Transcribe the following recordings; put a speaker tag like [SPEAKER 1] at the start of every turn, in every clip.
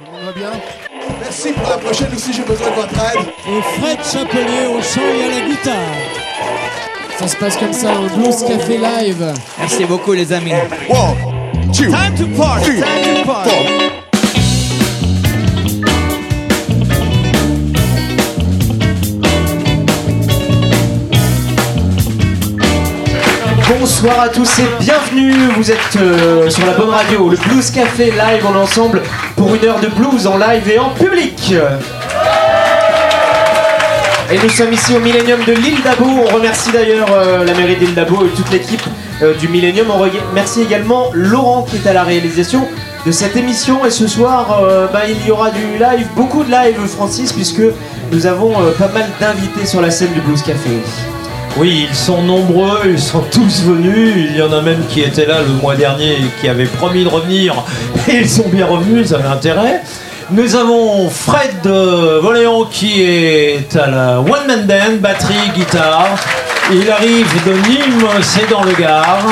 [SPEAKER 1] On va bien Merci pour la prochaine aussi, j'ai besoin de votre aide.
[SPEAKER 2] Et Fred Chapelier au chant et à la guitare.
[SPEAKER 3] Ça se passe comme ça, un Blues Café Live.
[SPEAKER 4] Merci beaucoup les amis.
[SPEAKER 1] One, two,
[SPEAKER 4] Time to party,
[SPEAKER 1] three,
[SPEAKER 4] time to party.
[SPEAKER 1] four.
[SPEAKER 5] Bonsoir à tous et bienvenue. Vous êtes euh, sur la bonne radio, le Blues Café Live. On est ensemble pour une heure de blues en live et en public. Et nous sommes ici au Millennium de l'île d'Abo. On remercie d'ailleurs euh, la mairie d'île d'Abo et toute l'équipe euh, du Millennium. On remercie également Laurent qui est à la réalisation de cette émission. Et ce soir, bah, il y aura du live, beaucoup de live, Francis, puisque nous avons pas mal d'invités sur la scène du Blues Café.
[SPEAKER 6] Oui, ils sont nombreux, ils sont tous venus. Il y en a même qui étaient là le mois dernier et qui avaient promis de revenir. Et ils sont bien revenus, ça avait intérêt. Nous avons Fred Voléon qui est à la One Man Band, batterie, guitare. Il arrive de Nîmes, c'est dans le Gard.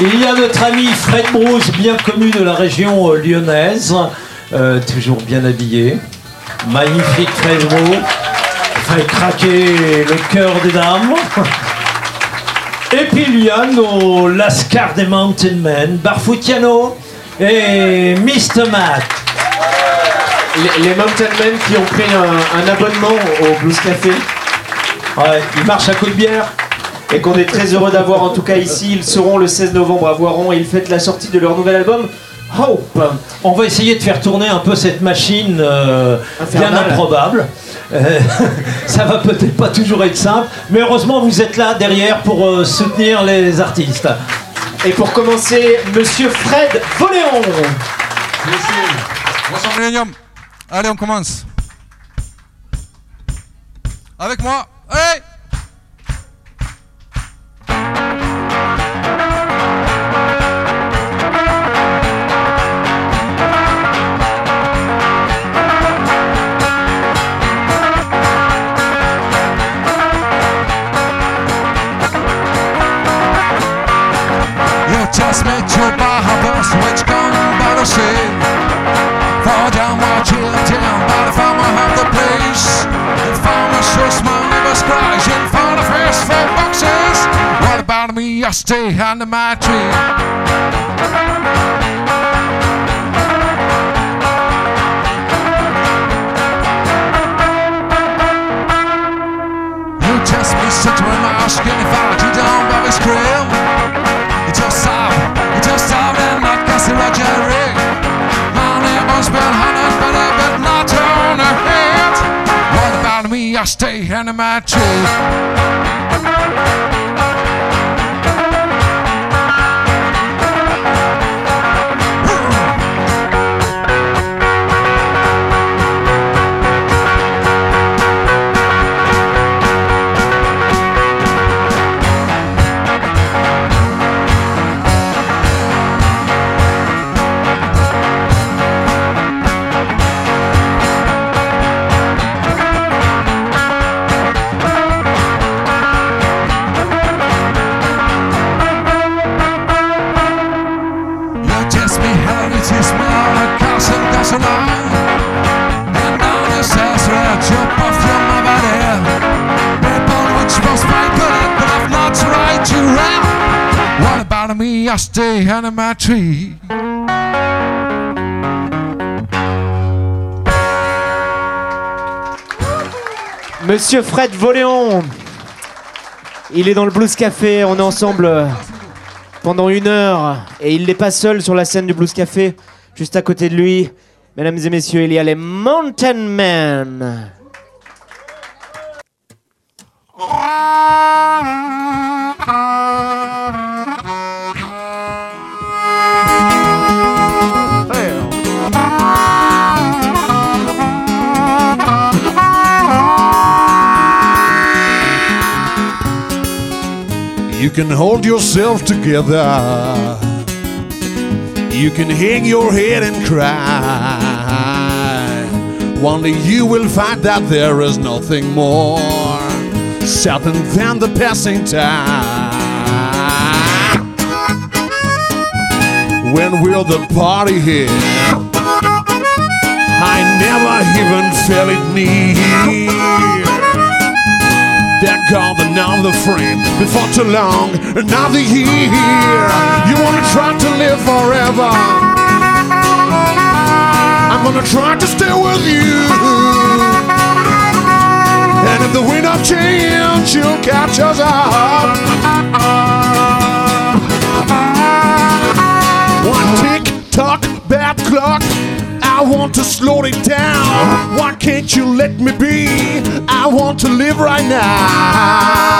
[SPEAKER 6] Il y a notre ami Fred Bruce, bien connu de la région euh, lyonnaise, euh, toujours bien habillé. Magnifique Fred Bruce fait craquer le cœur des dames. Et puis il y a nos Lascar des Mountain Men, Barfoutiano et Mr. Matt.
[SPEAKER 5] Les, les Mountain Men qui ont pris un, un abonnement au Blues Café
[SPEAKER 6] Ouais, ils marchent à coups de bière.
[SPEAKER 5] et qu'on est très heureux d'avoir en tout cas ici. Ils seront le 16 novembre à Voiron et ils fêtent la sortie de leur nouvel album Hope.
[SPEAKER 6] On va essayer de faire tourner un peu cette machine euh, bien improbable. Euh, ça va peut-être pas toujours être simple, mais heureusement vous êtes là derrière pour euh, soutenir les artistes.
[SPEAKER 5] Et pour commencer, Monsieur Fred Voléon.
[SPEAKER 7] Bonsoir Millennium. Allez, on commence. Avec moi. Allez stay under my tree. You just be sitting around asking if I do down by his crib. You just stop, you just stop and not consider Jerry. My neighbor's been hunted, but I bet not on her head. What about me? I stay under my tree. Me? I stay under my tree.
[SPEAKER 5] Monsieur Fred Voléon. Il est dans le Blues Café. On est ensemble pendant une heure et il n'est pas seul sur la scène du Blues Café. Juste à côté de lui, mesdames et messieurs, il y a les Mountain Men.
[SPEAKER 8] Can hold yourself together. You can hang your head and cry. One day you will find that there is nothing more certain than the passing time. When will the party here? I never even felt it near. Gone, another friend before too long, another year. You wanna try to live forever? I'm gonna try to stay with you. And if the wind of change, you'll catch us up. One tick tock, bad clock. I want to slow it down. Why can't you let me be? I want to live right now.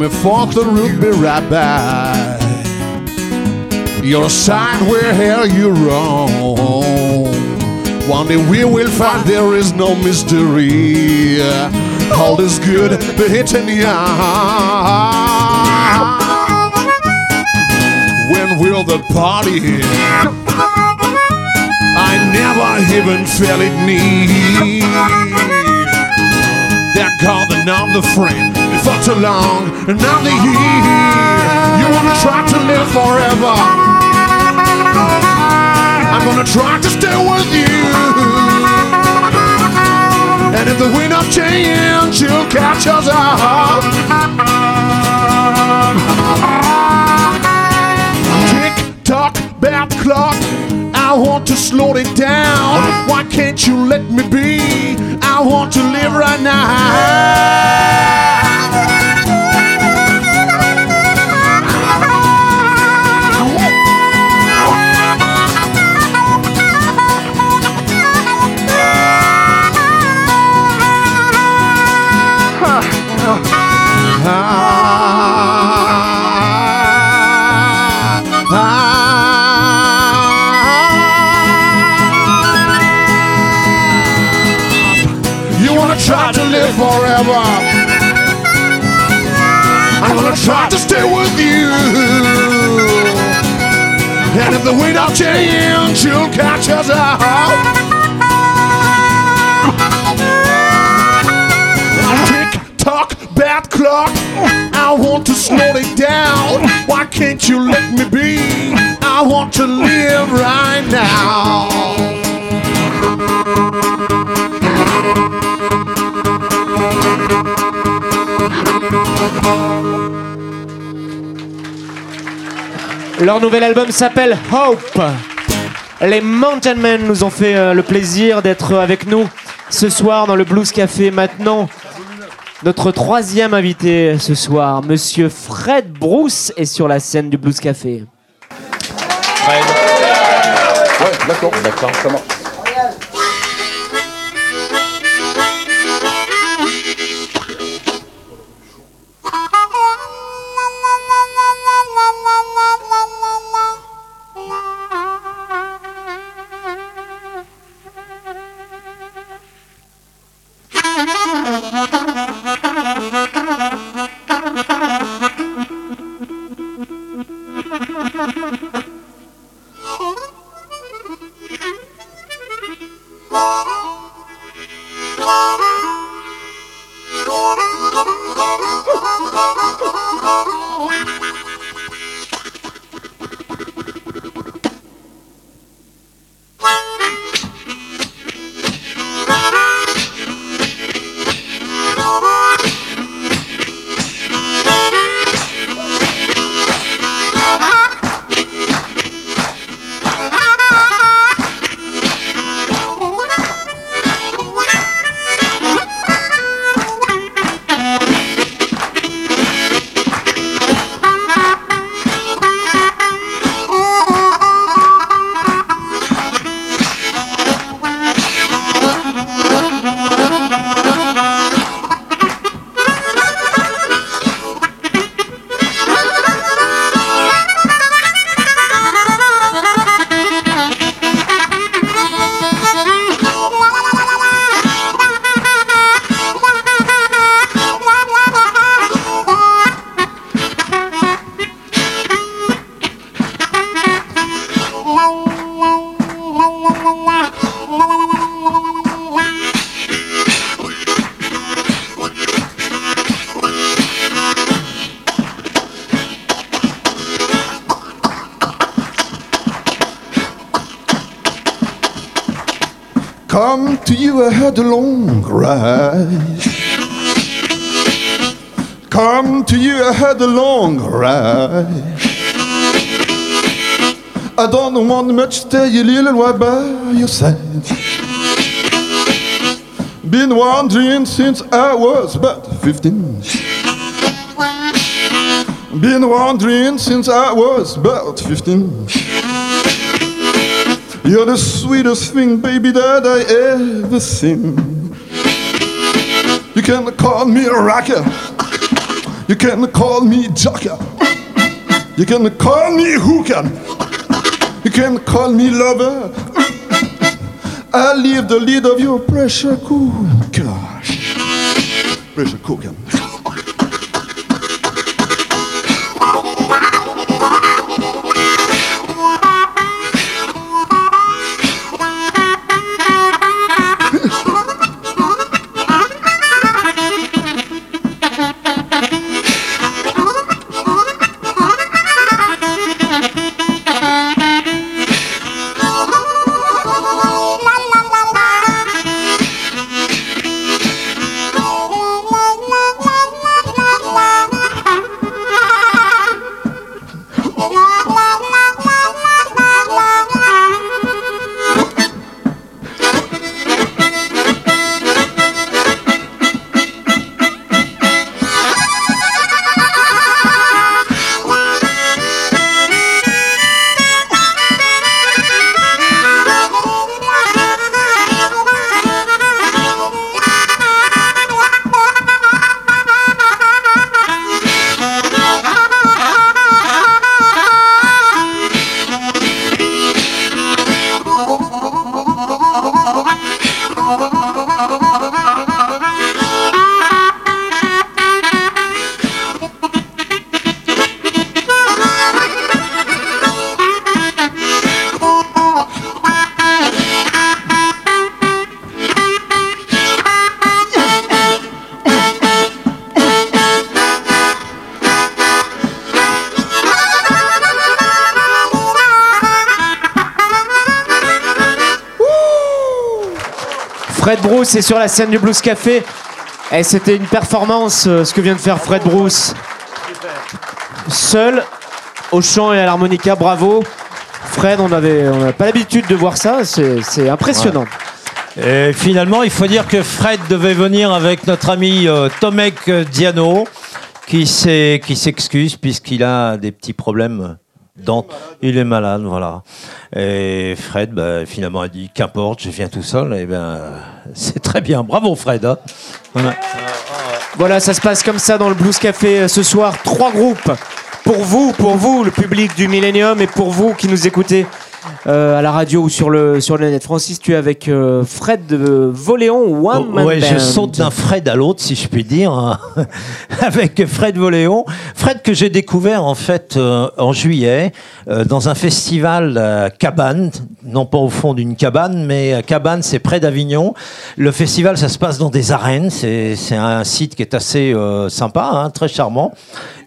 [SPEAKER 8] May fork the root, be right. Your side where hell you wrong. One day we will find there is no mystery. All is good, but it's in the eye. When will the party hit? I never even felt it need. They're called another friend for too long, and now they year. You wanna try to live forever? I'm gonna try to stay with you. And if the wind of change, you'll catch us up. Tick tock, bad clock. I want to slow it down. Why can't you let me be? I want to live right now. You wanna try to live forever? I'm gonna try to stay with you. And if the wind of change, you'll catch us out. Tock, bad clock. I want to slow it down. Why can't you let me be? I want to live right now.
[SPEAKER 5] Leur nouvel album s'appelle Hope. Les Mountain Men nous ont fait euh, le plaisir d'être avec nous ce soir dans le Blues Café. Maintenant, notre troisième invité ce soir, Monsieur Fred Bruce, est sur la scène du Blues Café.
[SPEAKER 6] Fred.
[SPEAKER 4] Ouais, d'accord, d'accord, ça marche.
[SPEAKER 9] Ride. Come to you, I had a long ride. I don't want much, stay you, little while by your side. Been wandering since I was about 15. Been wandering since I was about 15. You're the sweetest thing, baby, that I ever seen. You can call me a rocker. You can call me jocker. You can call me hooker. You can call me lover. I leave the lead of your pressure cooker. Pressure cooker.
[SPEAKER 5] Fred Bruce est sur la scène du Blues Café. Et c'était une performance, euh, ce que vient de faire Fred Bruce. Seul, au chant et à l'harmonica, bravo. Fred, on avait, on n'a pas l'habitude de voir ça, c'est c'est impressionnant.
[SPEAKER 6] Et finalement, il faut dire que Fred devait venir avec notre ami euh, Tomek Diano, qui s'excuse puisqu'il a des petits problèmes dents. Il est malade, voilà. Et Fred, bah, finalement, a dit qu'importe, je viens tout seul. Et ben, c'est très bien. Bravo, Fred. hein. Voilà.
[SPEAKER 5] Voilà, ça se passe comme ça dans le Blues Café euh, ce soir. Trois groupes. Pour vous, pour vous, le public du Millennium, et pour vous qui nous écoutez euh, à la radio ou sur le, sur le net. Francis, tu es avec euh, Fred de Voléon One Man
[SPEAKER 6] Oh, ouais, je saute d'un Fred à l'autre, si je puis dire, hein, avec Fred Voléon. Fred que j'ai découvert en fait euh, en juillet dans un festival Cabane, non pas au fond d'une cabane, mais Cabane, c'est près d'Avignon. Le festival, ça se passe dans des arènes. C'est c'est un site qui est assez sympa, hein, très charmant.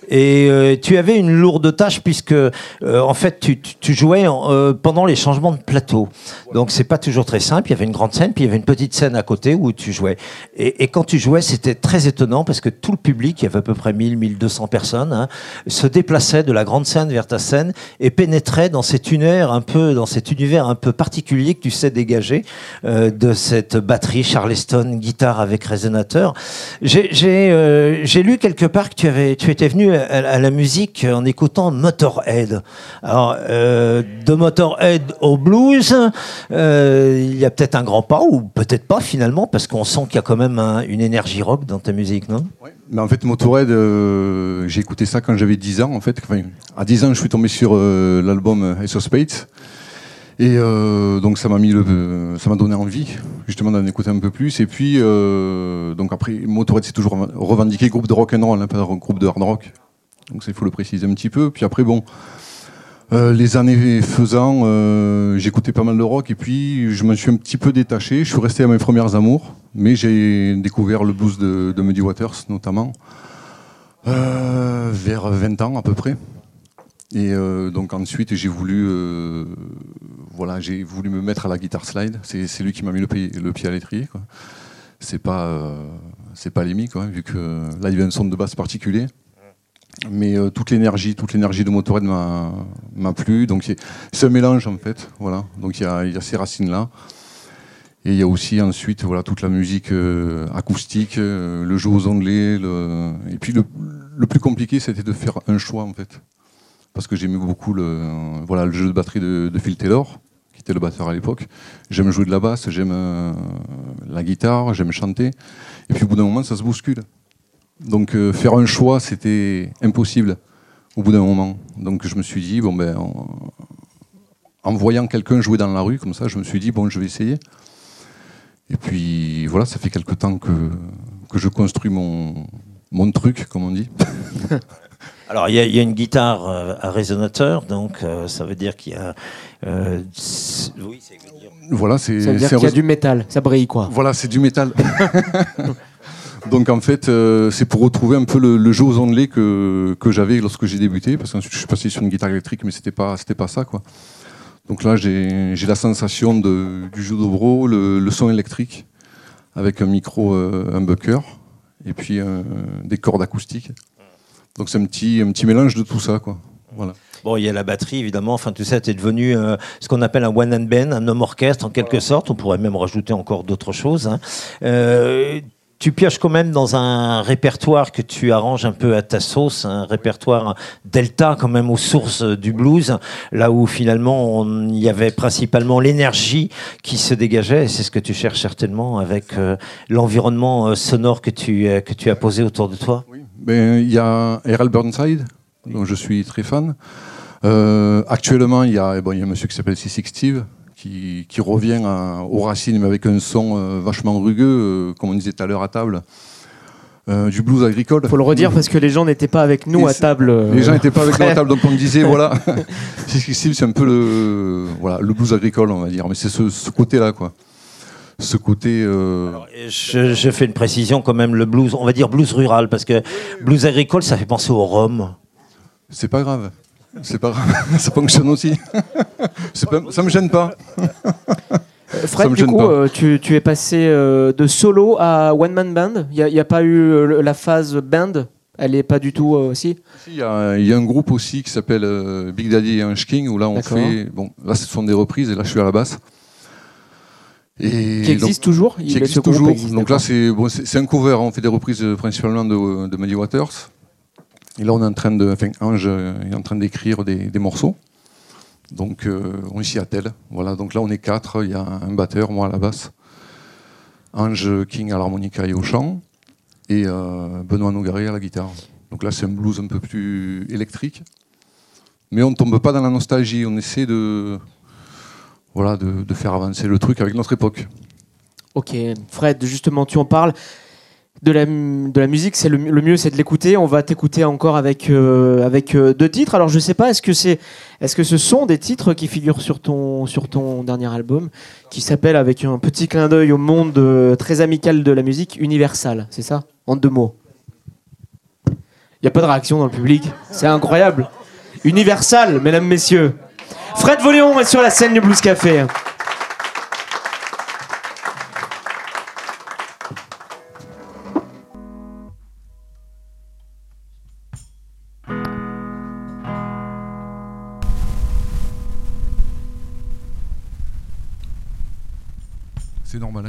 [SPEAKER 6] Et euh, tu avais une lourde tâche puisque euh, en fait tu, jouais euh, pendant les changements de plateau. Donc c'est pas toujours très simple. Il y avait une grande scène puis il y avait une petite scène à côté où tu jouais. Et, quand tu jouais, c'était très étonnant parce que tout le public, il y avait à peu près 1000, 1200 personnes, hein, se déplaçait de la grande scène vers ta scène et pénétrait dans cet univers un peu, dans cet univers un peu particulier que tu sais dégager de cette batterie Charleston, guitare avec résonateur. J'ai lu quelque part que tu avais, tu étais venu à, la musique en écoutant Motorhead. Alors euh, de Motorhead au blues, euh, il y a peut-être un grand pas ou peut-être pas finalement parce qu'on sent qu'il y a quand même un- une énergie rock dans ta musique, non?
[SPEAKER 4] Mais en fait, Motorhead, euh, j'ai écouté ça quand j'avais 10 ans. En fait, à 10 ans, je suis tombé sur l'album Ace Spades. Et donc ça m'a mis ça m'a donné envie justement d'en écouter un peu plus. Et puis donc après Motorhead c'est toujours revendiqué groupe de rock and roll, hein, pas groupe de hard rock. Donc il faut le préciser un petit peu. Puis après bon, euh, les années faisant, euh, j'écoutais pas mal de rock et puis je me suis un petit peu détaché. Je suis resté à mes premières amours, mais j'ai découvert le blues de, Muddy Waters notamment euh, vers 20 ans à peu près. Et donc ensuite, j'ai voulu, voilà, j'ai voulu me mettre à la guitare slide. C'est lui qui m'a mis le pied, le pied à l'étrier. C'est pas, c'est pas Lémi, vu que là il y avait un son de basse particulier. Mais euh, toute l'énergie, toute l'énergie de Motorhead m'a plu. Donc c'est un mélange en fait, voilà. Donc il y a, ces racines là. Et il y a aussi ensuite voilà toute la musique euh, acoustique, euh, le jeu aux onglets. Le... Et puis le, le plus compliqué, c'était de faire un choix en fait, parce que j'aimais beaucoup le voilà le jeu de batterie de, Phil Taylor, qui était le batteur à l'époque. J'aime jouer de la basse, j'aime la guitare, j'aime chanter. Et puis au bout d'un moment, ça se bouscule. Donc euh, faire un choix, c'était impossible au bout d'un moment. Donc je me suis dit bon ben en, en voyant quelqu'un jouer dans la rue comme ça, je me suis dit bon je vais essayer. Et puis voilà, ça fait quelque temps que, que je construis mon, mon truc, comme on dit.
[SPEAKER 6] Alors, il y, a- il y a une guitare euh, à résonateur, donc euh, ça veut dire qu'il y a. euh, oui, c'est
[SPEAKER 4] Voilà, c'est
[SPEAKER 5] Ça veut dire
[SPEAKER 4] c'est un
[SPEAKER 5] qu'il y a
[SPEAKER 4] rés-
[SPEAKER 5] du métal, ça brille quoi.
[SPEAKER 4] Voilà, c'est du métal. Donc en fait, euh, c'est pour retrouver un peu le, jeu aux onglets que, que j'avais lorsque j'ai débuté, parce qu'ensuite je suis passé sur une guitare électrique, mais c'était pas c'était pas ça quoi. Donc là, j'ai la sensation du jeu dobro, le, son électrique, avec un micro, euh, un bucker, et puis euh, des cordes acoustiques. Donc c'est un petit un petit mélange de tout ça quoi. Voilà.
[SPEAKER 6] Bon, il y a la batterie, évidemment. Enfin, tout ça, t'es devenu ce qu'on appelle un one and band, un homme orchestre, en quelque sorte. On pourrait même rajouter encore d'autres choses. hein. Tu pioches quand même dans un répertoire que tu arranges un peu à ta sauce, un répertoire delta quand même aux sources du blues, là où finalement il y avait principalement l'énergie qui se dégageait, et c'est ce que tu cherches certainement avec euh, l'environnement euh, sonore que tu, euh, que tu as posé autour de toi.
[SPEAKER 4] Ben, il y a R.L. Burnside, dont je suis très fan. Actuellement, il y a, bon, il y a un monsieur qui s'appelle C6 Steve, qui, qui revient à- aux racines, mais avec un son euh, vachement rugueux, euh, comme on disait tout à l'heure à table, euh, du blues agricole.
[SPEAKER 5] Faut le redire parce que les gens n'étaient pas avec nous
[SPEAKER 4] Et
[SPEAKER 5] à table. euh,
[SPEAKER 4] Les gens n'étaient pas avec nous à table, donc on me disait, voilà, C6 Steve, c'est un peu le, voilà, le blues agricole, on va dire, mais c'est ce, ce côté-là, quoi. Ce côté. euh,
[SPEAKER 6] Je, je fais une précision quand même, le blues, on va dire blues rural, parce que blues agricole, ça fait penser au rhum.
[SPEAKER 4] c'est pas grave. C'est pas grave, ça fonctionne aussi. Pas- ça me gêne pas.
[SPEAKER 5] Euh, Fred, du coup, euh, tu, tu es passé euh, de solo à one man band. Il n'y a, pas eu euh, la phase band? Elle est pas du tout aussi?
[SPEAKER 4] Il y, a, il y a un groupe aussi qui s'appelle Big Daddy et Hunch King où là on fait bon là ce sont des reprises et là je suis à la basse et
[SPEAKER 5] Qui existe toujours.
[SPEAKER 4] donc,
[SPEAKER 5] Il-
[SPEAKER 4] qui existe toujours
[SPEAKER 5] existe,
[SPEAKER 4] donc là c'est bon, un cover on fait des reprises principalement de, de Muddy Waters et là on est en train de enfin Ange est en train d'écrire des, morceaux. Donc euh, on s'y attelle. Voilà donc là on est quatre. Il y a un batteur moi à la basse. Ange King à l'harmonica et au chant. Et euh, Benoît Nogaré à la guitare. Donc là c'est un blues un peu plus électrique. Mais on ne tombe pas dans la nostalgie. On essaie de voilà de faire avancer le truc avec notre époque.
[SPEAKER 5] Ok, Fred, justement, tu en parles. De la, de la musique, c'est le, mieux, c'est de l'écouter. On va t'écouter encore avec, euh, avec euh, deux titres. Alors, je sais pas, est-ce que, c'est, est-ce que ce sont des titres qui figurent sur ton, sur ton dernier album, qui s'appelle, avec un petit clin d'œil au monde euh, très amical de la musique, Universal C'est ça? En deux mots. Il n'y a pas de réaction dans le public. C'est incroyable. Universal, mesdames, messieurs. Fred Voléon est sur la scène du Blues Café.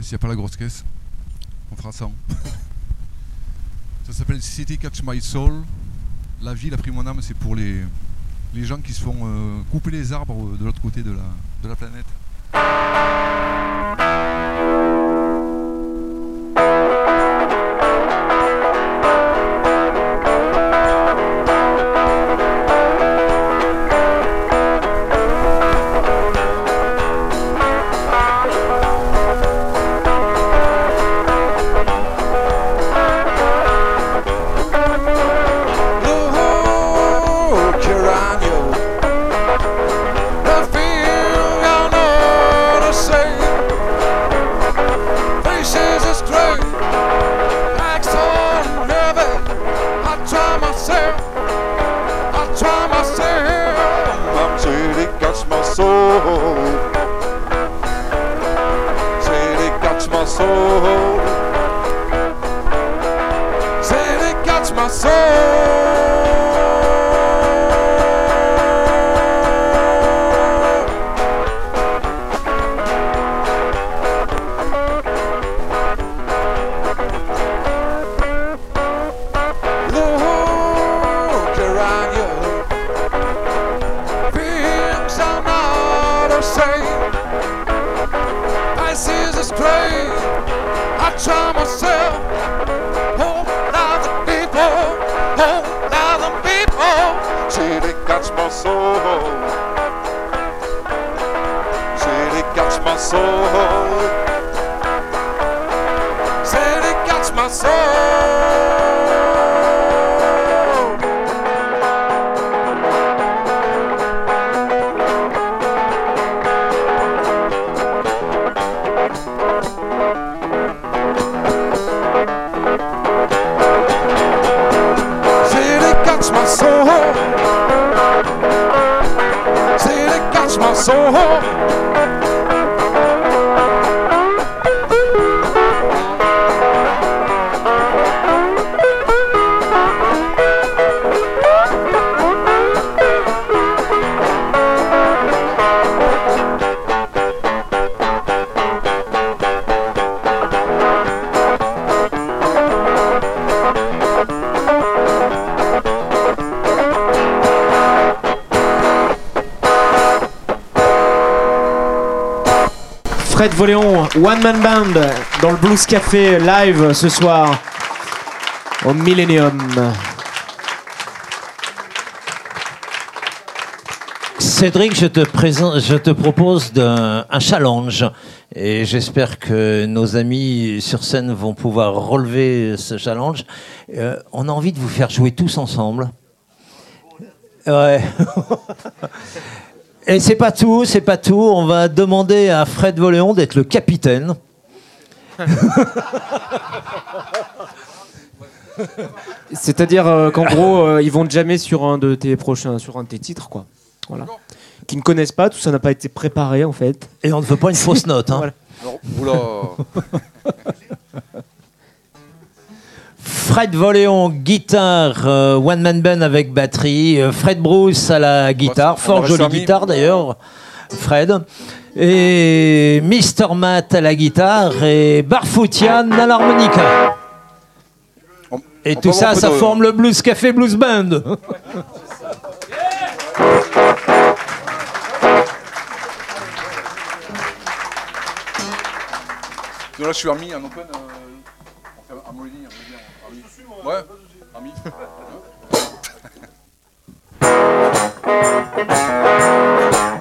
[SPEAKER 4] S'il n'y a pas la grosse caisse, on fera ça. ça s'appelle City Catch My Soul. La ville a pris mon âme, c'est pour les, les gens qui se font euh, couper les arbres de l'autre côté de la, de la planète.
[SPEAKER 7] Soul.
[SPEAKER 5] Fred Voléon, One Man Band, dans le Blues Café live ce soir au Millennium.
[SPEAKER 6] Cédric, je te, je te propose un challenge et j'espère que nos amis sur scène vont pouvoir relever ce challenge. Euh, on a envie de vous faire jouer tous ensemble. Ouais. Et c'est pas tout, c'est pas tout. On va demander à Fred Voléon d'être le capitaine.
[SPEAKER 3] C'est-à-dire euh, qu'en gros, euh, ils vont jammer sur un de tes prochains, sur un de tes titres, quoi. Voilà. Qui ne connaissent pas, tout ça n'a pas été préparé en fait.
[SPEAKER 6] Et on ne veut pas une fausse note. hein.
[SPEAKER 3] Voilà.
[SPEAKER 8] Oula.
[SPEAKER 6] Fred Voléon, guitare, euh, one man band avec batterie. euh, Fred Bruce à la guitare, fort jolie guitare d'ailleurs, Fred. Et Mr. Matt à la guitare et Barfoutian à l'harmonica.
[SPEAKER 8] On-
[SPEAKER 6] Et
[SPEAKER 8] on
[SPEAKER 6] tout ça, ça
[SPEAKER 8] de-
[SPEAKER 6] forme le Blues Café Blues Band.
[SPEAKER 8] Donc là, je suis en open. Euh, Ouais, army.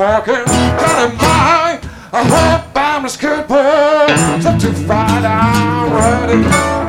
[SPEAKER 7] walking down my I hope I'm as good, but I'm ready.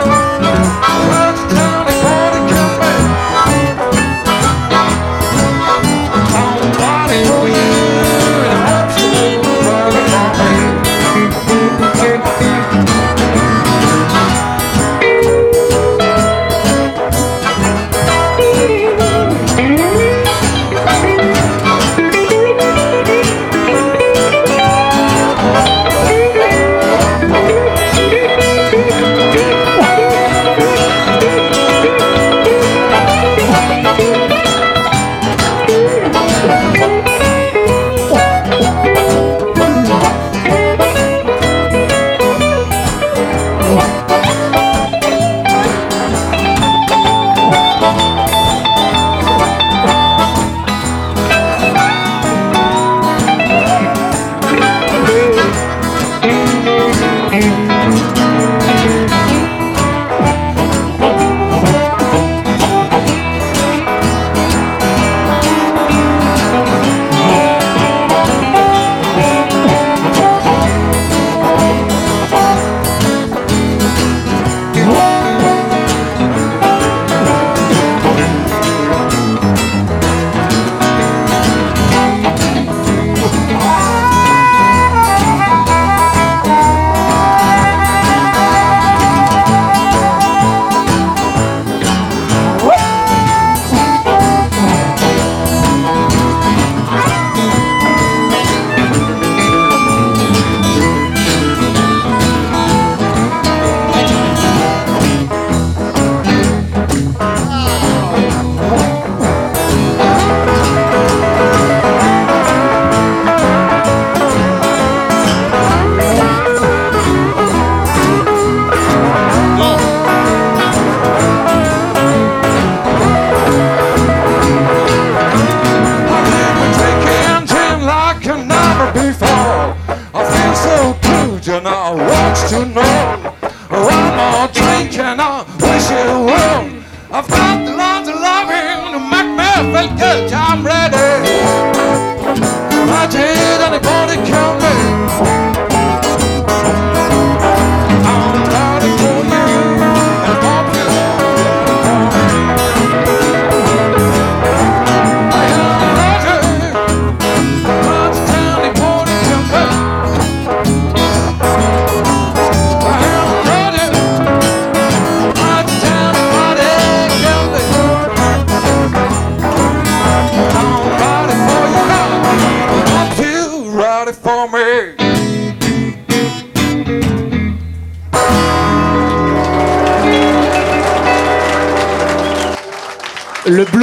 [SPEAKER 7] I've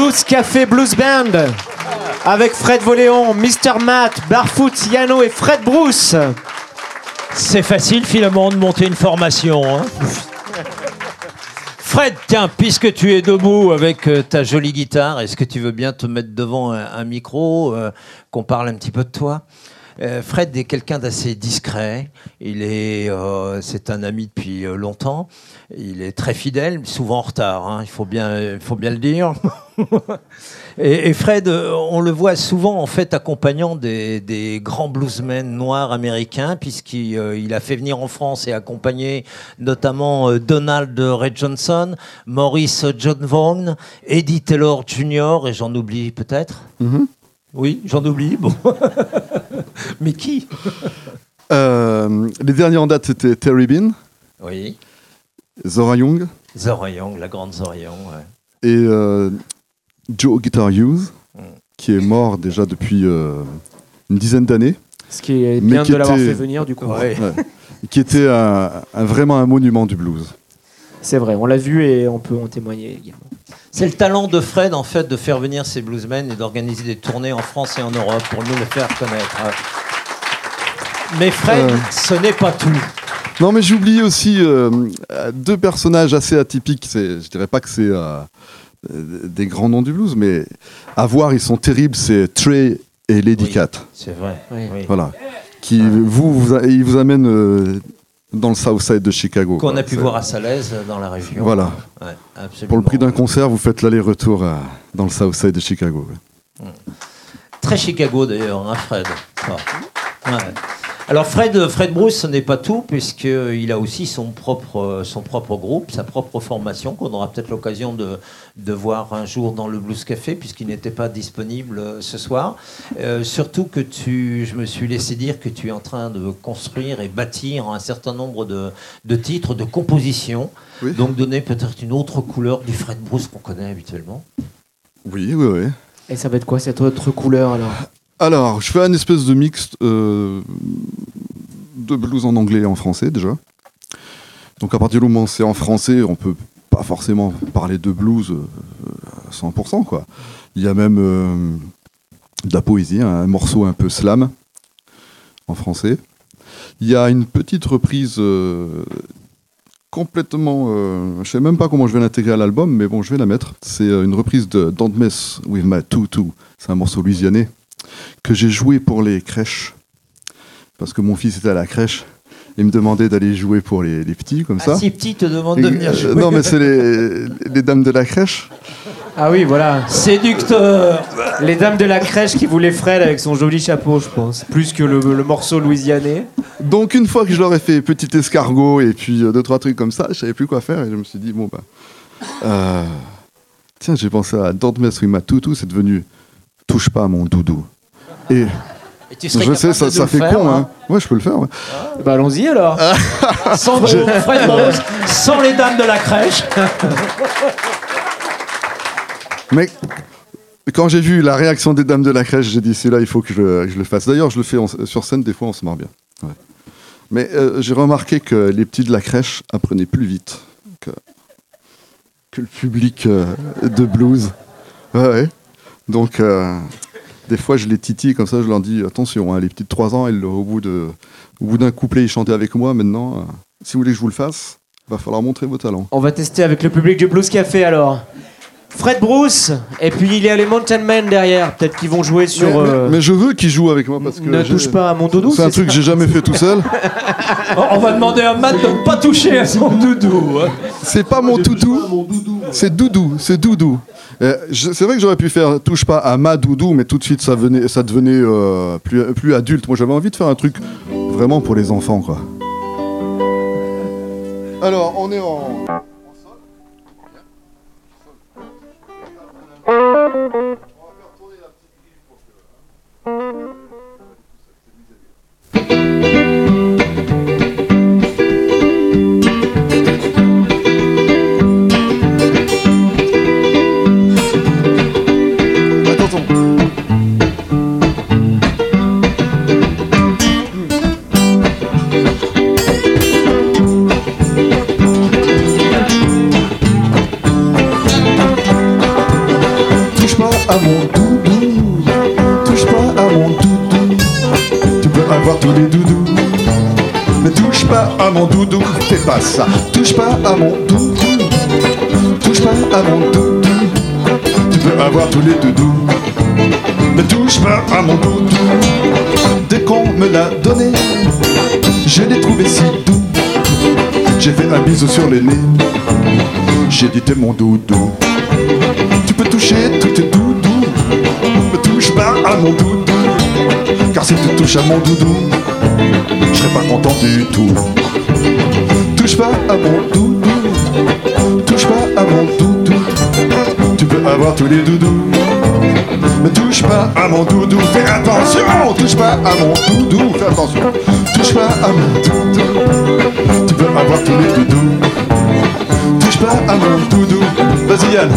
[SPEAKER 5] Blues Café Blues Band avec Fred Voléon, Mr. Matt, Barfoot, Yano et Fred Bruce.
[SPEAKER 6] C'est facile finalement de monter une formation. hein. Fred, tiens, puisque tu es debout avec euh, ta jolie guitare, est-ce que tu veux bien te mettre devant un, micro, euh, qu'on parle un petit peu de toi? Euh, Fred est quelqu'un d'assez discret. Il est, euh, c'est un ami depuis euh, longtemps. Il est très fidèle, souvent en retard. hein, il faut bien, il faut bien le dire. Et, Fred, on le voit souvent en fait accompagnant des, grands bluesmen noirs américains, puisqu'il il a fait venir en France et accompagné notamment Donald Ray Johnson, Maurice John Vaughan, Eddie Taylor Jr. et j'en oublie peut-être. Oui, j'en oublie. Bon, mais qui?
[SPEAKER 9] Euh, les derniers en date, c'était Terry Bean,
[SPEAKER 6] Oui,
[SPEAKER 9] Zora Young
[SPEAKER 6] Zora Young, la grande Zora Young. ouais.
[SPEAKER 9] et euh, Joe Guitar Hughes,
[SPEAKER 6] Mm.
[SPEAKER 9] qui est mort déjà depuis euh, une dizaine d'années,
[SPEAKER 5] Ce qui est bien de l'avoir
[SPEAKER 9] était-
[SPEAKER 5] fait venir du coup.
[SPEAKER 6] Ouais.
[SPEAKER 9] Ouais. qui était un- un- vraiment un monument du blues.
[SPEAKER 5] C'est vrai, on l'a vu et on peut en témoigner également.
[SPEAKER 6] C'est le talent de Fred, en fait, de faire venir ces bluesmen et d'organiser des tournées en France et en Europe pour nous le faire connaître. Mais Fred,
[SPEAKER 9] Euh.
[SPEAKER 6] ce n'est pas tout.
[SPEAKER 9] Non, mais j'ai oublié aussi euh, deux personnages assez atypiques. C'est, je dirais pas que c'est euh, des grands noms du blues, mais à voir, ils sont terribles. C'est Trey et Lady
[SPEAKER 6] Oui.
[SPEAKER 9] Cat.
[SPEAKER 6] C'est vrai.
[SPEAKER 5] Oui.
[SPEAKER 6] oui.
[SPEAKER 9] Voilà. Qui vous, ils vous amènent euh, dans le South Side de Chicago.
[SPEAKER 6] Qu'on a pu voir à Salaise dans la région.
[SPEAKER 9] Voilà.
[SPEAKER 6] Ouais.
[SPEAKER 9] Pour le prix d'un concert, vous faites l'aller-retour dans le South Side de Chicago. ouais.
[SPEAKER 6] Très Chicago d'ailleurs, hein, Fred. Ça. Ouais. Alors Fred, Fred Bruce, ce n'est pas tout, puisqu'il a aussi son propre, son propre groupe, sa propre formation, qu'on aura peut-être l'occasion de, de voir un jour dans le Blues Café, puisqu'il n'était pas disponible euh, ce soir. Euh, surtout que tu, je me suis laissé dire que tu es en train de construire et bâtir un certain nombre de, de titres, de compositions,
[SPEAKER 9] Oui.
[SPEAKER 6] donc donner peut-être une autre couleur du Fred Bruce qu'on connaît habituellement.
[SPEAKER 9] Oui, oui, oui.
[SPEAKER 5] Et ça va être quoi cette autre couleur alors?
[SPEAKER 9] Alors, je fais un espèce de mix euh, de blues en anglais et en français déjà. Donc à partir du moment où c'est en français, on peut pas forcément parler de blues euh, à 100%. Quoi. Il y a même euh, de la poésie, un morceau un peu slam en français. Il y a une petite reprise complètement... euh, je sais même pas comment je vais l'intégrer à l'album, mais bon, je vais la mettre. C'est une reprise de Don't Mess With My Tutu. C'est un morceau louisianais que j'ai joué pour les crèches. Parce que mon fils était à la crèche. Il me demandait d'aller jouer pour les, les petits, comme ça.
[SPEAKER 6] Ah, si petit te demande de venir
[SPEAKER 9] euh,
[SPEAKER 6] jouer.
[SPEAKER 9] non, mais c'est les, les dames de la crèche.
[SPEAKER 5] Ah oui, voilà.
[SPEAKER 6] Séducteur
[SPEAKER 5] Les dames de la crèche qui voulaient Fred avec son joli chapeau, je pense. Plus que le, le morceau louisianais.
[SPEAKER 9] Donc, une fois que je leur ai fait petit escargot et puis euh, deux, trois trucs comme ça, je savais plus quoi faire. Et je me suis dit, bon, bah. euh, tiens, j'ai pensé à Don't Mess With My Tutu, c'est devenu Touche pas à mon doudou. Et
[SPEAKER 6] Et tu
[SPEAKER 9] je sais, ça, fait
[SPEAKER 6] faire,
[SPEAKER 9] con,
[SPEAKER 6] hein.
[SPEAKER 9] hein. Ouais, je peux le faire. ouais.
[SPEAKER 5] Bah allons-y alors.
[SPEAKER 6] Sans, Fred Bruce, sans les dames de la crèche.
[SPEAKER 9] Mais quand j'ai vu la réaction des dames de la crèche, j'ai dit c'est là, il faut que je, que je le fasse. D'ailleurs, je le fais en- sur scène, des fois on se marre bien. Ouais. Mais euh, j'ai remarqué que les petits de la crèche apprenaient plus vite que, que le public euh, de blues. Ouais, ouais. Donc, euh, des fois, je les titille comme ça, je leur dis attention, hein, les petits de 3 ans, elles, au bout de- au bout d'un couplet, ils chantaient avec moi. Maintenant, euh, si vous voulez que je vous le fasse, va falloir montrer vos talents.
[SPEAKER 5] On va tester avec le public du Blues Café alors. Fred Bruce, et puis il y a les Mountain Men derrière. Peut-être qu'ils vont jouer sur.
[SPEAKER 9] mais, mais-
[SPEAKER 5] euh,
[SPEAKER 9] mais je veux qu'il joue avec moi parce que
[SPEAKER 5] ne touche pas à mon doudou.
[SPEAKER 9] c'est un truc que j'ai jamais fait tout seul.
[SPEAKER 6] On va demander à Matt de ne pas toucher à son doudou. hein.
[SPEAKER 9] C'est pas mon toutou, c'est Doudou, c'est Doudou. Euh, c'est vrai que j'aurais pu faire touche pas à ma Doudou, mais tout de suite ça, venait, ça devenait euh, plus, adulte. Moi j'avais envie de faire un truc vraiment pour les enfants quoi. Alors on est en. Attention. Touche pas à mon doudou, touche pas à mon doudou. Tu peux avoir tous les doudous, mais touche pas à mon doudou. Dès qu'on me l'a donné, je l'ai trouvé si doux. J'ai fait un bisou sur le nez, j'ai dit t'es mon doudou. Tu peux toucher tout tes doudous, mais touche pas à mon doudou. Car si tu touches à mon doudou, je serai pas content du tout. Touche pas à mon doudou, touche pas à mon doudou. Tu peux avoir tous les doudous, mais touche pas à mon doudou. Fais attention, touche pas à mon doudou. Fais attention, touche pas à mon doudou. Tu peux avoir tous les doudous, touche pas à mon doudou. Vas-y Yann.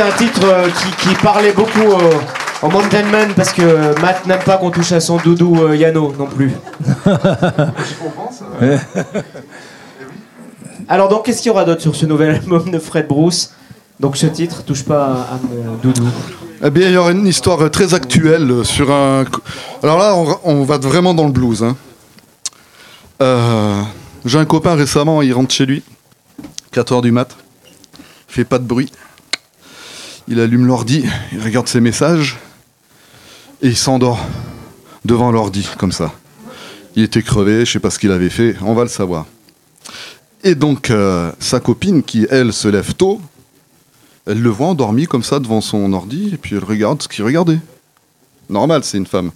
[SPEAKER 5] C'est un titre euh, qui, qui parlait beaucoup euh, au Mountain Man parce que Matt n'aime pas qu'on touche à son doudou euh, Yano non plus. Alors donc, qu'est-ce qu'il y aura d'autre sur ce nouvel album de Fred Bruce? Donc ce titre, touche pas à, mon doudou.
[SPEAKER 9] Eh bien, il y aura une histoire très actuelle sur un. Alors là, on, on va vraiment dans le blues. hein. Euh, J'ai un copain récemment, il rentre chez lui, 4h du mat, il fait pas de bruit. Il allume l'ordi, il regarde ses messages et il s'endort devant l'ordi, comme ça. Il était crevé, je sais pas ce qu'il avait fait, on va le savoir. Et donc, euh, sa copine, qui elle se lève tôt, elle le voit endormi comme ça devant son ordi, et puis elle regarde ce qu'il regardait. Normal, c'est une femme.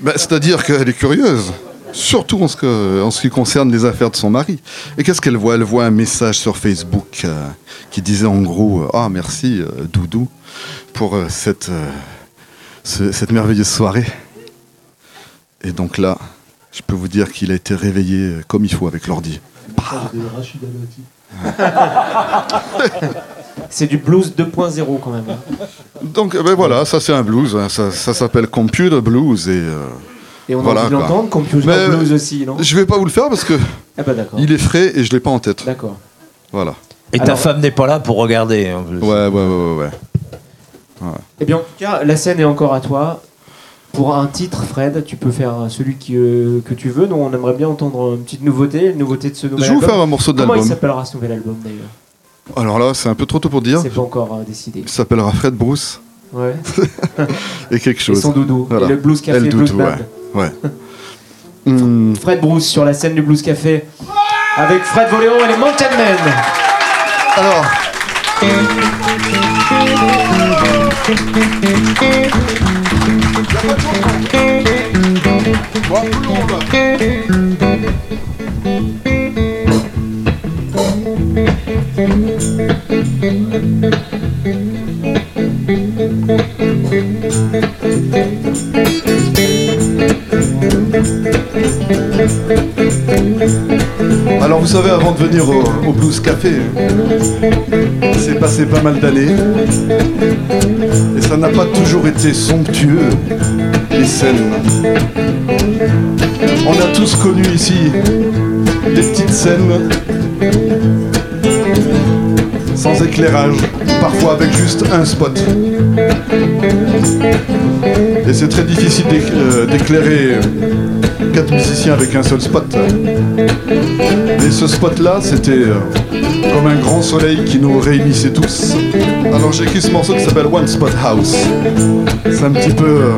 [SPEAKER 9] Ben, C'est-à-dire qu'elle est curieuse, surtout en ce, que- en ce qui concerne les affaires de son mari. Et qu'est-ce qu'elle voit? Elle voit un message sur Facebook euh, qui disait en gros euh, Ah, merci, euh, Doudou, pour euh, cette, ce- cette merveilleuse soirée. Et donc là, je peux vous dire qu'il a été réveillé comme il faut avec l'ordi.
[SPEAKER 5] C'est du blues 2.0 quand même.
[SPEAKER 9] Donc euh, ben voilà, ça c'est un blues, hein, ça, ça s'appelle Computer Blues et
[SPEAKER 5] Et on a
[SPEAKER 9] Voilà,
[SPEAKER 5] envie de
[SPEAKER 9] quoi.
[SPEAKER 5] l'entendre, Computer
[SPEAKER 9] Mais,
[SPEAKER 5] Blues aussi, non?
[SPEAKER 9] je vais pas vous le faire parce que
[SPEAKER 5] Ah bah d'accord.
[SPEAKER 9] il est frais et je l'ai pas en tête.
[SPEAKER 5] D'accord.
[SPEAKER 9] Voilà.
[SPEAKER 6] Et ta femme n'est pas là pour regarder. en plus.
[SPEAKER 9] Ouais, ouais, ouais, ouais. ouais.
[SPEAKER 5] Eh bien, en tout cas, la scène est encore à toi. Pour un titre, Fred, tu peux faire celui qui, euh, que tu veux. Nous, on aimerait bien entendre une petite nouveauté, une nouveauté de ce nouvel
[SPEAKER 9] Je vais vous
[SPEAKER 5] album.
[SPEAKER 9] faire un morceau de
[SPEAKER 5] Comment il
[SPEAKER 9] l'album.
[SPEAKER 5] s'appellera ce nouvel album d'ailleurs?
[SPEAKER 9] Alors là, c'est un peu trop tôt pour dire.
[SPEAKER 5] C'est pas encore euh, décidé.
[SPEAKER 9] Il s'appellera Fred Bruce
[SPEAKER 5] Ouais.
[SPEAKER 9] et quelque
[SPEAKER 5] Et
[SPEAKER 9] chose.
[SPEAKER 5] son doudou.
[SPEAKER 9] Voilà.
[SPEAKER 5] Et le Blues Café
[SPEAKER 9] Et le
[SPEAKER 5] Blues
[SPEAKER 9] ouais. Ouais. Hmm,
[SPEAKER 5] Fred Bruce sur la scène du Blues Café. Avec Fred Voléon et les Mountain Men.
[SPEAKER 9] alors. Savez, avant de venir au, au Blues Café, c'est passé pas mal d'années. Et ça n'a pas toujours été somptueux, les scènes. On a tous connu ici des petites scènes sans éclairage, parfois avec juste un spot. Et c'est très difficile euh, d'éclairer quatre musiciens avec un seul spot. Mais ce spot-là, c'était euh, comme un grand soleil qui nous réunissait tous. Alors j'ai écrit ce morceau qui s'appelle One Spot House. C'est un petit peu euh,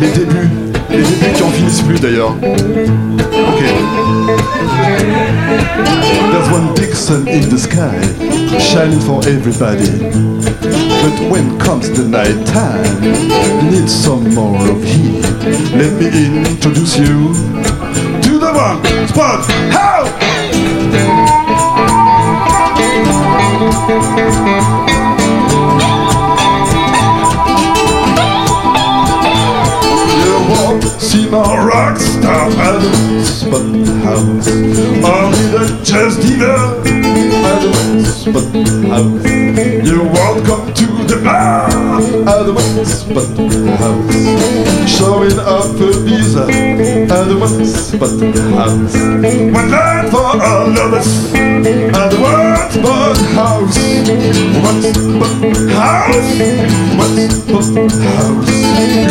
[SPEAKER 9] les débuts, les débuts qui en finissent plus d'ailleurs. Ok. There's one sun in the sky, shining for everybody. But when comes the night time, need some more of heat. Let me introduce you to the one spot house. You won't see no rock star at the spot house. Only the jazz diva at the spot house. You won't come to the bar at the spot house. Showing up a visa at the spot house. One night for all of us at the one spot house. One spot house. One spot house.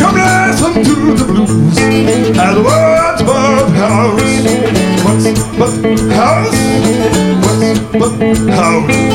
[SPEAKER 9] Come listen to the blues at the one spot house. One spot house. One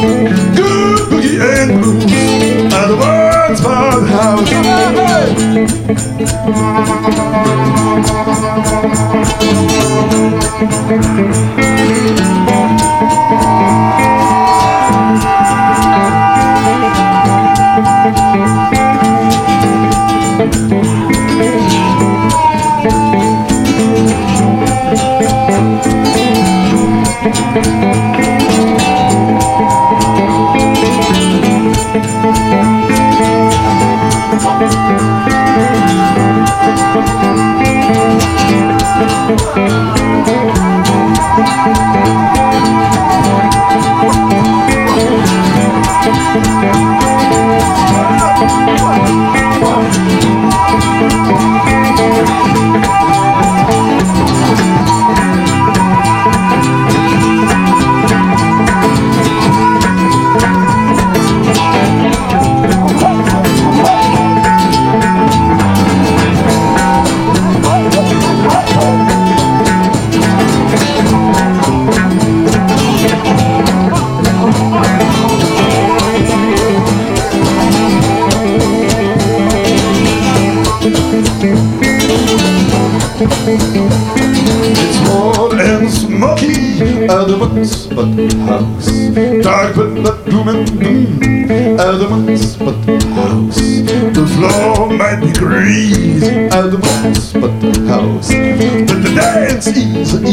[SPEAKER 9] dance the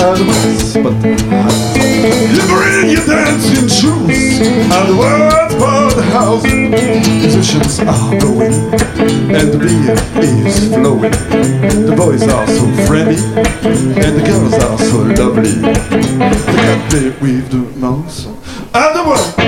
[SPEAKER 9] ones but house. You bring your dancing shoes are the ones the house. Musicians are going and the beer is flowing. The boys are so friendly and the girls are so lovely. They can play with the mouse. And the one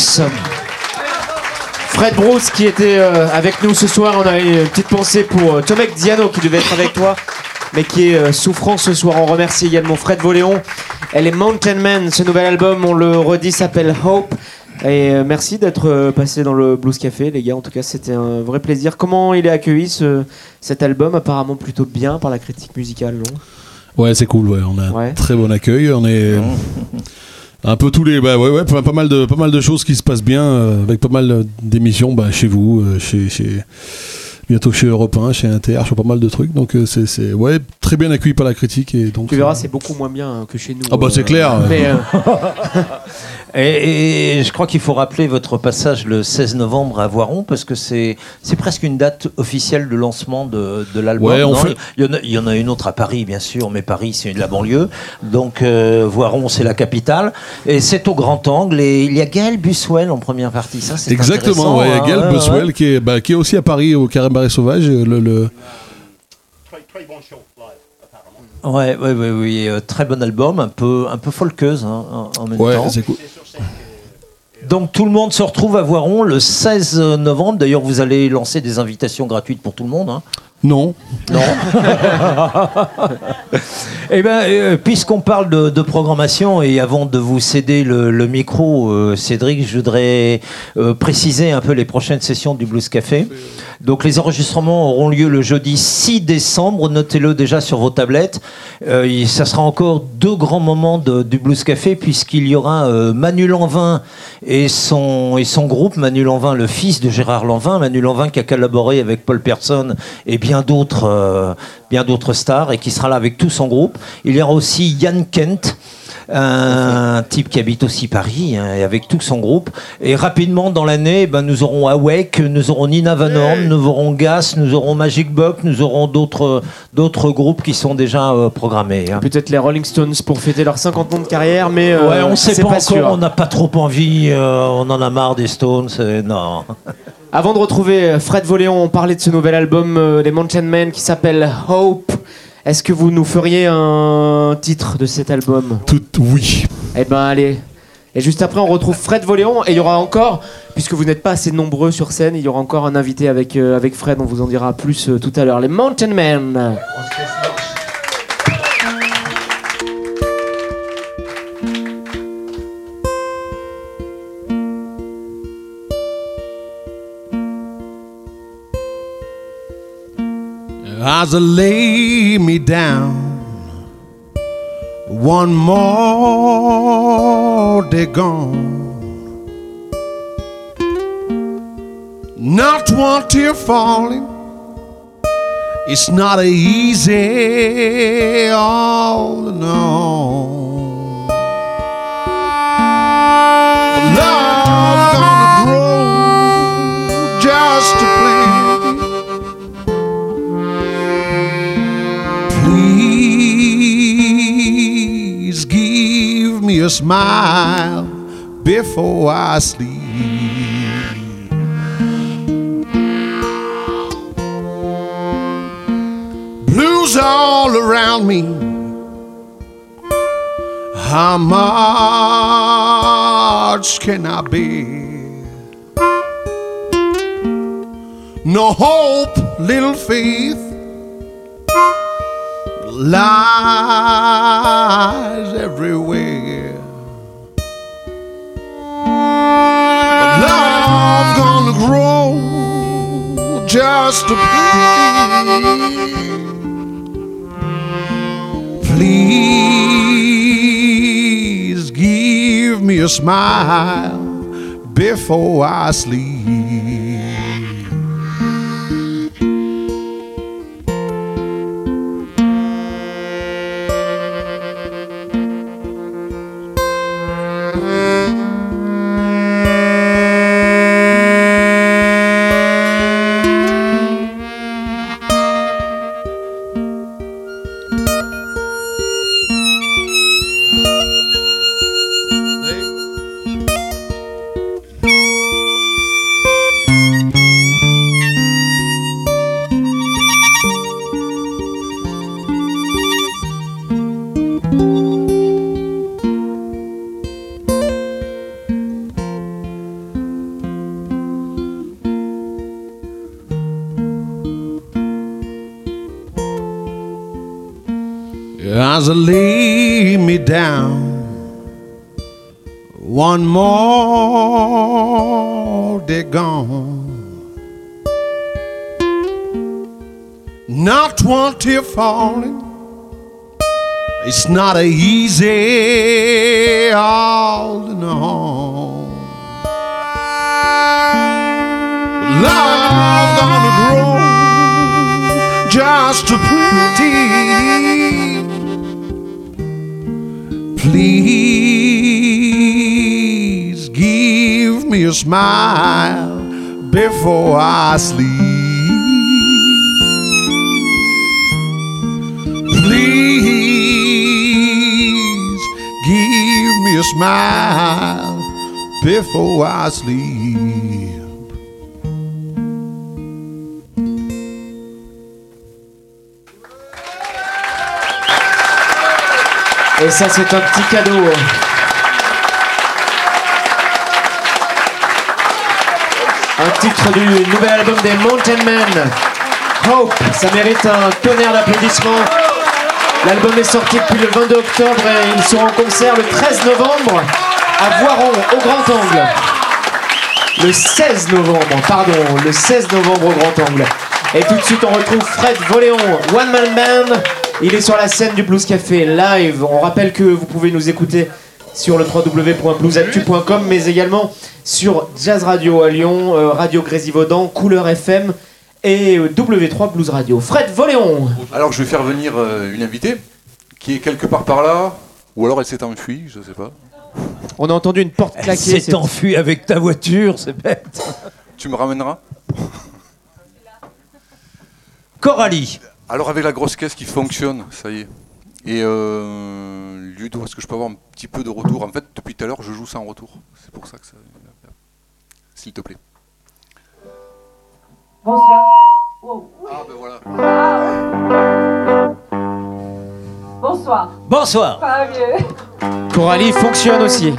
[SPEAKER 5] Bruce. Fred Bruce qui était euh, avec nous ce soir. On a une petite pensée pour euh, Tomek Diano qui devait être avec toi, mais qui est euh, souffrant ce soir. On remercie également Fred Voléon. Elle est Mountain Man. Ce nouvel album, on le redit, s'appelle Hope. Et euh, merci d'être euh, passé dans le Blues Café, les gars. En tout cas, c'était un vrai plaisir. Comment il est accueilli ce, cet album? Apparemment plutôt bien par la critique musicale, non?
[SPEAKER 10] Ouais, c'est cool. Ouais, on a un
[SPEAKER 5] Ouais.
[SPEAKER 10] très bon accueil. On est un peu tous les, bah ouais, ouais, pas, mal de, pas mal de choses qui se passent bien euh, avec pas mal d'émissions, bah, chez vous, euh, chez, chez bientôt chez Europe 1, chez Inter, sur pas mal de trucs. Donc euh, c'est, ouais, très bien accueilli par la critique et donc.
[SPEAKER 5] Tu verras, c'est beaucoup moins bien hein, que chez nous.
[SPEAKER 10] Ah bah, c'est clair.
[SPEAKER 5] Mais euh,
[SPEAKER 6] Et, et je crois qu'il faut rappeler votre passage le 16 novembre à Voiron parce que c'est c'est presque une date officielle de lancement de, de l'album.
[SPEAKER 10] Ouais, fait-
[SPEAKER 6] il, y en a, il y en a une autre à Paris, bien sûr, mais Paris, c'est de la banlieue. Donc euh, Voiron, c'est la capitale. Et c'est au grand angle. Et il y a Gaël Buswell en première partie. Ça, c'est
[SPEAKER 10] Exactement, ouais,
[SPEAKER 6] hein.
[SPEAKER 10] Gail
[SPEAKER 6] Ouais, ouais.
[SPEAKER 10] Buswell qui est, bah, qui est aussi à Paris au Carré Barré Sauvage. Le, le-
[SPEAKER 6] Ouais, ouais, ouais, oui, euh, très bon album, un peu, un peu folkeuse hein, en, en même
[SPEAKER 10] Ouais,
[SPEAKER 6] temps.
[SPEAKER 10] c'est cool.
[SPEAKER 6] Donc tout le monde se retrouve à Voiron le 16 novembre. D'ailleurs, vous allez lancer des invitations gratuites pour tout le monde. hein.
[SPEAKER 10] Non.
[SPEAKER 6] Non. Eh ben, euh, puisqu'on parle de, de programmation et avant de vous céder le, le micro, euh, Cédric, je voudrais euh, préciser un peu les prochaines sessions du Blues Café. Donc les enregistrements auront lieu le jeudi 6 décembre. Notez-le déjà sur vos tablettes. Euh, il- ça sera encore deux grands moments de- du Blues Café puisqu'il y aura euh, Manu Lanvin et son, et son groupe. Manu Lanvin, le fils de Gérard Lanvin. Manu Lanvin qui a collaboré avec Paul Persson et bien d'autres euh, bien d'autres stars et qui sera là avec tout son groupe. Il y aura aussi Yann Kent. Un type qui habite aussi Paris hein, et avec tout son groupe. Et rapidement dans l'année, ben, nous aurons Awake, nous aurons Nina Van Horn, nous aurons Gas, nous aurons Magic Buck, nous aurons d'autres d'autres groupes qui sont déjà euh, programmés. hein.
[SPEAKER 5] peut-être les Rolling Stones pour fêter leurs 50 ans de carrière, mais euh,
[SPEAKER 6] ouais, on sait
[SPEAKER 5] c'est
[SPEAKER 6] pas,
[SPEAKER 5] pas,
[SPEAKER 6] encore, on n'a pas trop envie, euh, on en a marre des Stones, non.
[SPEAKER 5] Avant de retrouver Fred Voléon, on parlait de ce nouvel album des Mountain Men qui s'appelle Hope. Est-ce que vous nous feriez un titre de cet album?
[SPEAKER 10] Tout, oui.
[SPEAKER 5] Eh ben allez. Et juste après, on retrouve Fred Voléon et il y aura encore, puisque vous n'êtes pas assez nombreux sur scène, il y aura encore un invité avec, euh, avec Fred, on vous en dira plus euh, tout à l'heure. Les Mountain Men.
[SPEAKER 9] As I lay me down, one more day gone.
[SPEAKER 8] Not one tear falling, it's not easy all alone. Love gonna grow just to play. Me a smile before I sleep. Blues all around me. How much can I bear? No hope, little faith lies everywhere. Love gonna grow just a Please give me a smile before I sleep. Not a easy all alone. Love gonna grow just a pretty. Please give me a smile before I sleep. Please
[SPEAKER 5] Et ça, c'est un petit cadeau. Un titre du nouvel album des Mountain Men. Hope, ça mérite un tonnerre d'applaudissements. L'album est sorti depuis le 22 octobre et ils seront en concert le 13 novembre à Voiron, au Grand Angle. Le 16 novembre, pardon, le 16 novembre au Grand Angle. Et tout de suite, on retrouve Fred Voléon, One Man Band. Il est sur la scène du Blues Café live. On rappelle que vous pouvez nous écouter sur le www.bluesactu.com, mais également sur Jazz Radio à Lyon, euh, Radio Grésivaudan, Couleur FM et euh, W3 Blues Radio. Fred Voléon.
[SPEAKER 4] Alors je vais faire venir euh, une invitée qui est quelque part par là, ou alors elle s'est enfuie, je sais pas.
[SPEAKER 5] On a entendu une porte
[SPEAKER 6] Elle
[SPEAKER 5] claquer.
[SPEAKER 6] s'est enfuie avec ta voiture, c'est bête.
[SPEAKER 4] Tu me ramèneras?
[SPEAKER 6] Coralie.
[SPEAKER 4] Alors avec la grosse caisse qui fonctionne, ça y est. Et euh, Ludo, est-ce que je peux avoir un petit peu de retour? En fait, depuis tout à l'heure, je joue ça en retour. C'est pour ça que ça... S'il te plaît.
[SPEAKER 11] Bonsoir.
[SPEAKER 4] Ah ben voilà.
[SPEAKER 11] Bonsoir.
[SPEAKER 6] Bonsoir.
[SPEAKER 11] Pas mieux.
[SPEAKER 5] Coralie fonctionne aussi.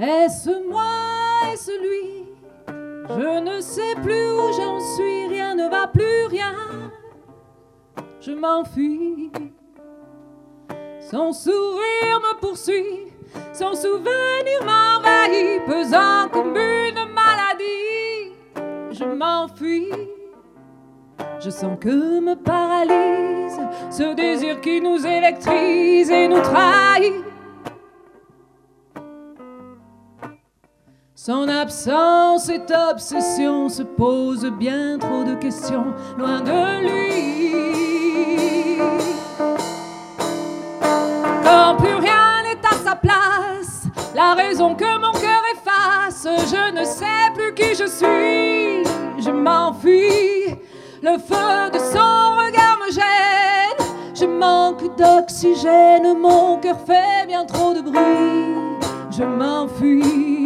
[SPEAKER 11] Est-ce moi, est-ce lui? Je ne sais plus où j'en suis, rien ne va plus, rien. Je m'enfuis. Son sourire me poursuit, son souvenir m'envahit, pesant comme une maladie. Je m'enfuis. Je sens que me paralyse ce désir qui nous électrise et nous trahit. Son absence, cette obsession se pose bien trop de questions loin de lui. Raison que mon cœur efface, je ne sais plus qui je suis, je m'enfuis. Le feu de son regard me gêne, je manque d'oxygène, mon cœur fait bien trop de bruit, je m'enfuis.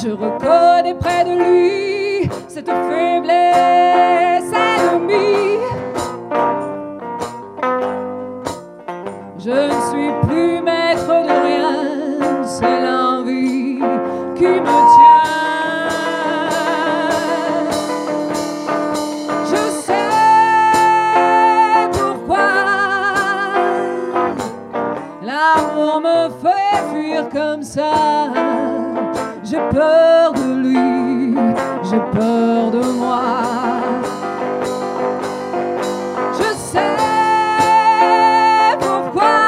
[SPEAKER 11] Je reconnais près de lui cette faiblesse ça. J'ai peur de lui, j'ai peur de moi. Je sais pourquoi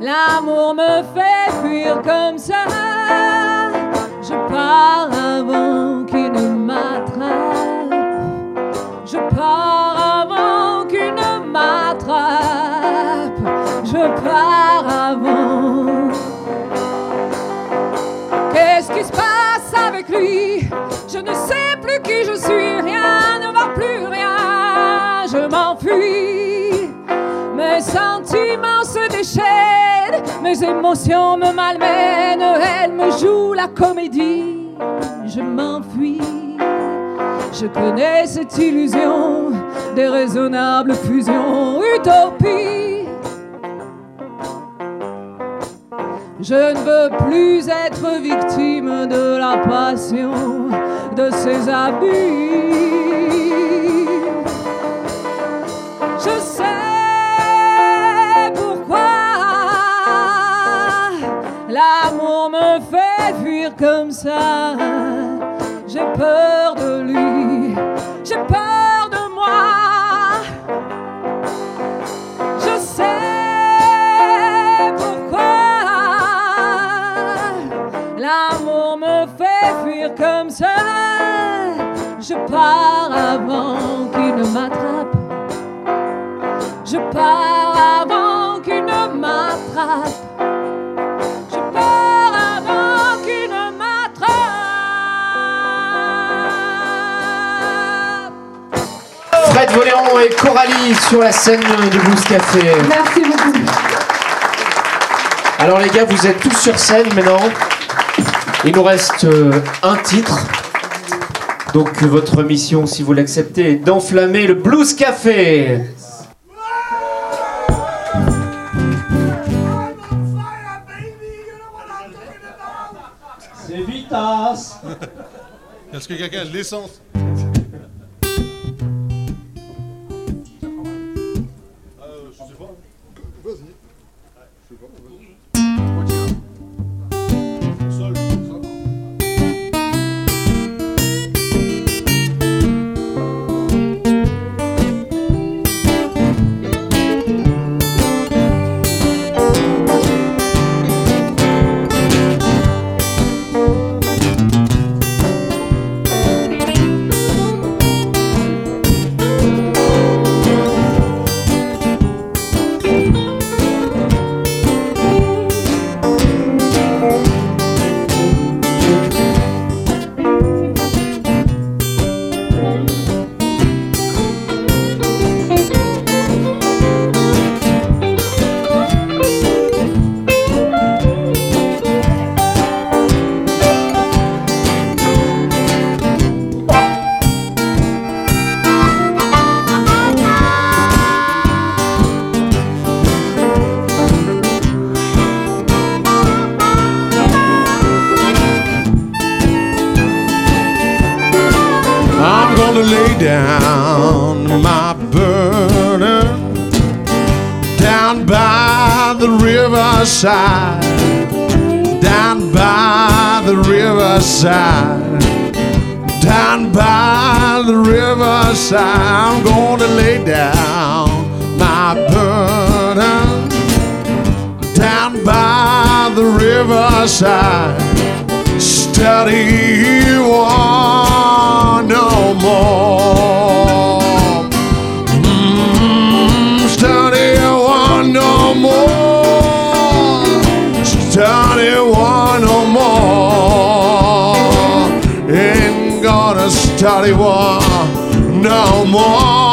[SPEAKER 11] l'amour me fait fuir comme ça. Je ne sais plus qui je suis, rien ne va plus rien, je m'enfuis. Mes sentiments se déchaînent, mes émotions me malmènent, elle me joue la comédie, je m'enfuis. Je connais cette illusion, déraisonnable fusion, utopie. Je ne veux plus être victime de la passion de ses abus. Je sais pourquoi l'amour me fait fuir comme ça. J'ai peur de lui, j'ai peur fuir comme ça. Je pars avant qu'il ne m'attrape. Je pars avant qu'il ne m'attrape. Je pars avant qu'il ne m'attrape.
[SPEAKER 5] Fred Voléron et Coralie sur la scène du Blues Café.
[SPEAKER 11] Merci beaucoup.
[SPEAKER 5] Alors les gars, vous êtes tous sur scène maintenant. Il nous reste euh, un titre. Donc votre mission, si vous l'acceptez, est d'enflammer le Blues Café.
[SPEAKER 6] C'est Vitas
[SPEAKER 10] Est-ce que quelqu'un a de l'essence?
[SPEAKER 8] No more.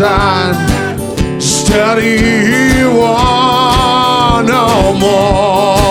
[SPEAKER 8] Riverside, study one no more.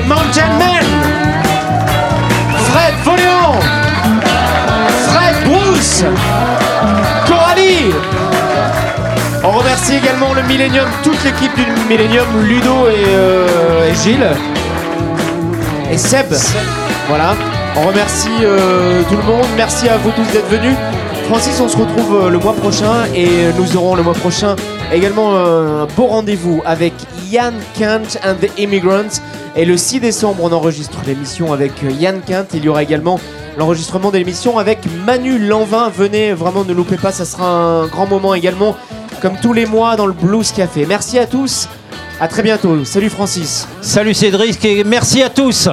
[SPEAKER 5] Les Mountain Men, Fred Voléon, Fred Bruce, Coralie. On remercie également le Millennium, toute l'équipe du Millennium, Ludo et, euh, Gilles. Et Seb. Voilà. On remercie euh, tout le monde. Merci à vous tous d'être venus. Francis, on se retrouve euh, le mois prochain et nous aurons le mois prochain également un beau rendez-vous avec Yann Kent and the Immigrants. Et le 6 décembre, on enregistre l'émission avec euh, Yann Kent. Il y aura également l'enregistrement de l'émission avec Manu Lanvin. Venez, vraiment ne loupez pas, ça sera un grand moment également, comme tous les mois dans le Blues Café. Merci à tous, à très bientôt. Salut Francis.
[SPEAKER 6] Salut Cédric et merci à tous.